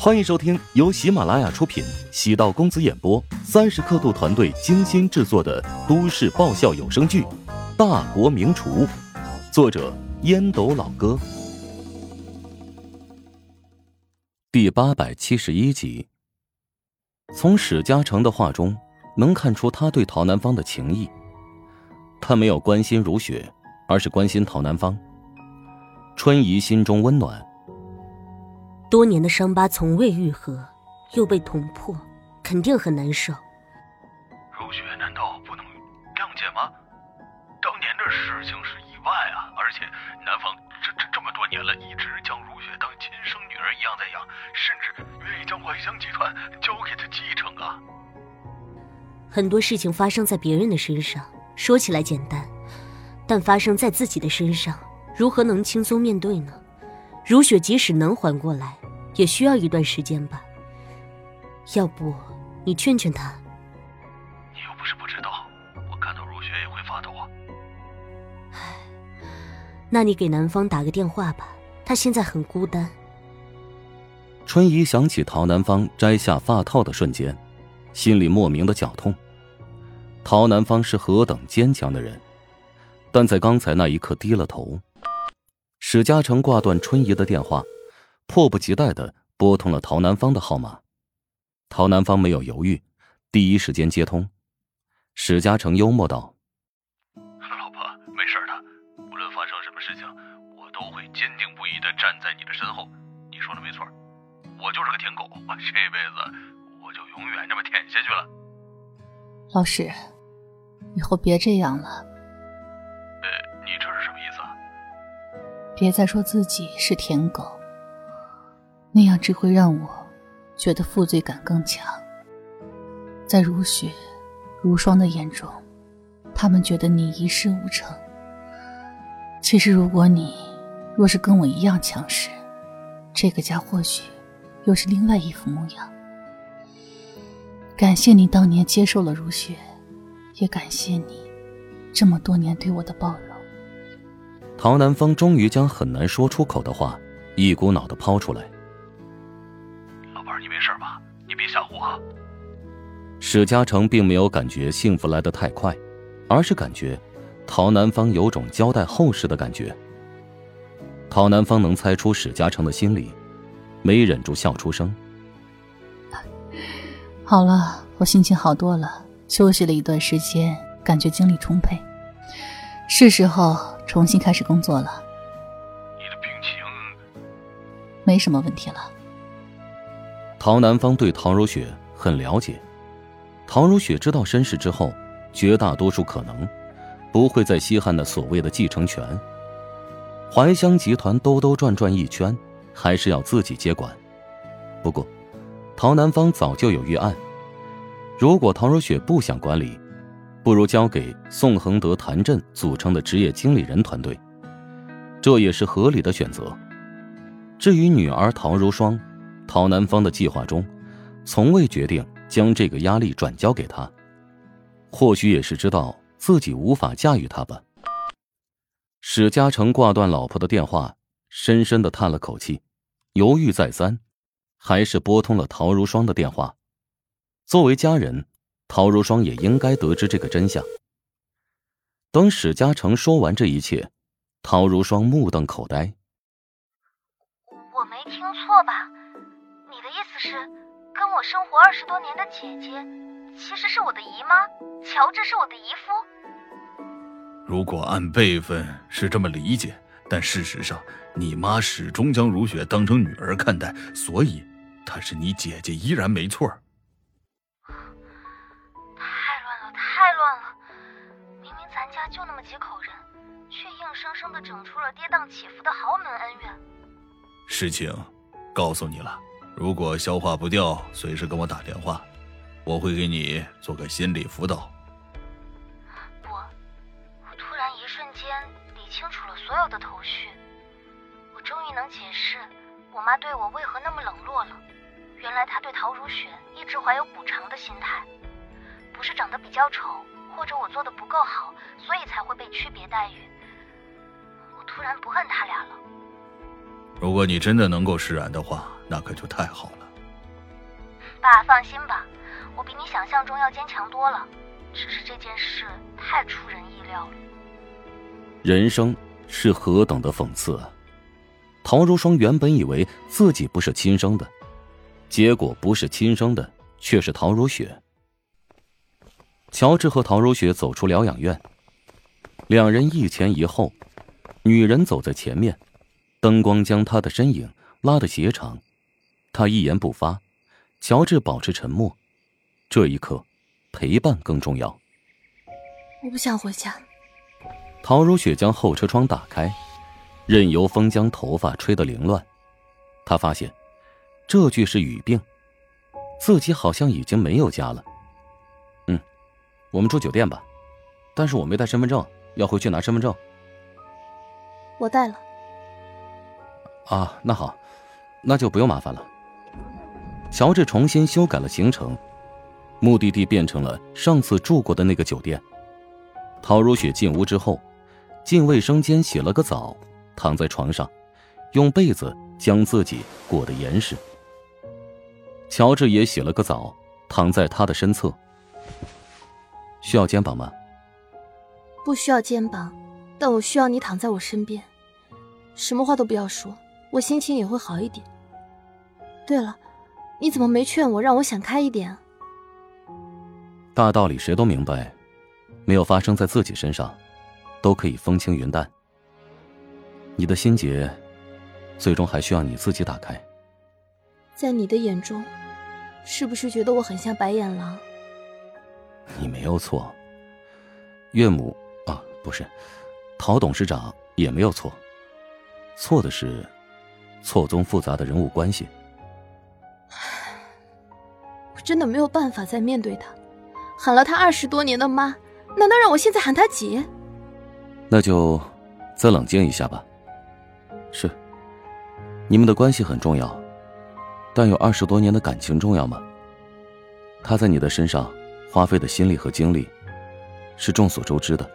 欢迎收听由喜马拉雅出品、喜道公子演播、三十刻度团队精心制作的都市爆笑有声剧《大国名厨》，作者烟斗老哥，第八百七十一集。从史嘉诚的话中能看出他对陶南方的情谊，他没有关心如雪，而是关心陶南方。春怡心中温暖。多年的伤疤从未愈合，又被捅破，肯定很难受。如雪难道不能谅解吗？当年的事情是意外啊，而且南方这这这么多年了，一直将如雪当亲生女儿一样在养，甚至愿意将怀香集团交给她继承啊。很多事情发生在别人的身上，说起来简单，但发生在自己的身上，如何能轻松面对呢？如雪即使能缓过来，也需要一段时间吧。要不，你劝劝他。你又不是不知道，我看到如雪也会发抖啊。唉，那你给南方打个电话吧，他现在很孤单。春怡想起陶南方摘下发套的瞬间，心里莫名的绞痛。陶南方是何等坚强的人，但在刚才那一刻低了头。史嘉诚挂断春姨的电话，迫不及待的拨通了陶南方的号码。陶南方没有犹豫，第一时间接通。史嘉诚幽默道：“老婆，没事的，无论发生什么事情，我都会坚定不移的站在你的身后。你说的没错，我就是个舔狗，这辈子我就永远这么舔下去了。”老史，以后别这样了。别再说自己是舔狗，那样只会让我觉得负罪感更强。在如雪、如霜的眼中，他们觉得你一事无成。其实，如果你若是跟我一样强势，这个家或许又是另外一副模样。感谢你当年接受了如雪，也感谢你这么多年对我的包容。陶南风终于将很难说出口的话一股脑的抛出来。老伴儿，你没事吧？你别吓唬我！史嘉诚并没有感觉幸福来得太快，而是感觉陶南方有种交代后事的感觉。陶南方能猜出史嘉诚的心理，没忍住笑出声。好了，我心情好多了，休息了一段时间，感觉精力充沛，是时候。重新开始工作了，你的病情没什么问题了。陶南方对陶如雪很了解，陶如雪知道身世之后，绝大多数可能不会再稀罕那所谓的继承权。怀香集团兜兜转转一圈，还是要自己接管。不过，陶南方早就有预案，如果陶如雪不想管理。不如交给宋恒德、谭震组成的职业经理人团队，这也是合理的选择。至于女儿陶如霜，陶南方的计划中，从未决定将这个压力转交给他。或许也是知道自己无法驾驭她吧。史嘉诚挂断老婆的电话，深深的叹了口气，犹豫再三，还是拨通了陶如霜的电话。作为家人。陶如霜也应该得知这个真相。等史嘉诚说完这一切，陶如霜目瞪口呆。我没听错吧？你的意思是，跟我生活二十多年的姐姐，其实是我的姨妈，乔治是我的姨夫。如果按辈分是这么理解，但事实上，你妈始终将如雪当成女儿看待，所以她是你姐姐依然没错。就那么几口人，却硬生生的整出了跌宕起伏的豪门恩怨。事情告诉你了，如果消化不掉，随时跟我打电话，我会给你做个心理辅导。不，我突然一瞬间理清楚了所有的头绪，我终于能解释我妈对我为何那么冷落了。原来她对陶如雪一直怀有补偿的心态，不是长得比较丑。或者我做的不够好，所以才会被区别待遇。我突然不恨他俩了。如果你真的能够释然的话，那可就太好了。爸，放心吧，我比你想象中要坚强多了。只是这件事太出人意料了。人生是何等的讽刺啊！陶如霜原本以为自己不是亲生的，结果不是亲生的却是陶如雪。乔治和陶如雪走出疗养院，两人一前一后，女人走在前面，灯光将她的身影拉得斜长，她一言不发，乔治保持沉默。这一刻，陪伴更重要。我不想回家。陶如雪将后车窗打开，任由风将头发吹得凌乱。她发现，这句是语病，自己好像已经没有家了。嗯，我们住酒店吧，但是我没带身份证，要回去拿身份证。我带了。啊，那好，那就不用麻烦了。乔治重新修改了行程，目的地变成了上次住过的那个酒店。陶如雪进屋之后。进卫生间洗了个澡，躺在床上，用被子将自己裹得严实。乔治也洗了个澡，躺在他的身侧。需要肩膀吗？不需要肩膀，但我需要你躺在我身边，什么话都不要说，我心情也会好一点。对了，你怎么没劝我让我想开一点啊？大道理谁都明白，没有发生在自己身上。都可以风轻云淡。你的心结，最终还需要你自己打开。在你的眼中，是不是觉得我很像白眼狼？你没有错。岳母啊，不是，陶董事长也没有错。错的是，错综复杂的人物关系。我真的没有办法再面对他，喊了他二十多年的妈，难道让我现在喊他姐？那就再冷静一下吧。是，你们的关系很重要，但有二十多年的感情重要吗？他在你的身上花费的心力和精力，是众所周知的。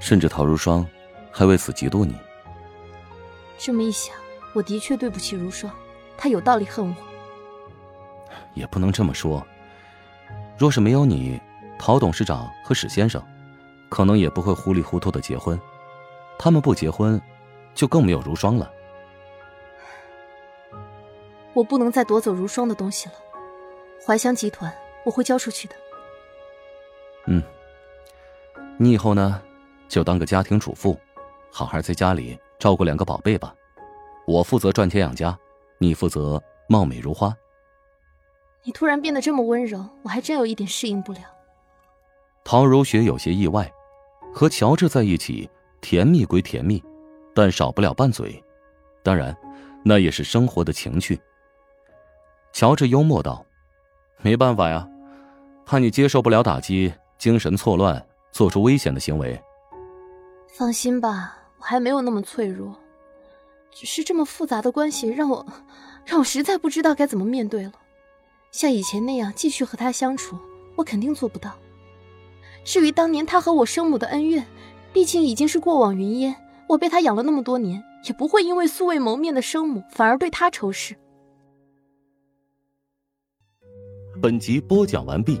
甚至陶如霜还为此嫉妒你。这么一想，我的确对不起如霜，她有道理恨我。也不能这么说。若是没有你，陶董事长和史先生。可能也不会糊里糊涂的结婚，他们不结婚，就更没有如霜了。我不能再夺走如霜的东西了，怀香集团我会交出去的。嗯，你以后呢，就当个家庭主妇，好好在家里照顾两个宝贝吧。我负责赚钱养家，你负责貌美如花。你突然变得这么温柔，我还真有一点适应不了。陶如雪有些意外。和乔治在一起，甜蜜归甜蜜，但少不了拌嘴。当然，那也是生活的情趣。乔治幽默道：“没办法呀，怕你接受不了打击，精神错乱，做出危险的行为。”放心吧，我还没有那么脆弱，只是这么复杂的关系让我，让我实在不知道该怎么面对了。像以前那样继续和他相处，我肯定做不到。至于当年他和我生母的恩怨，毕竟已经是过往云烟。我被他养了那么多年，也不会因为素未谋面的生母反而对他仇视。本集播讲完毕，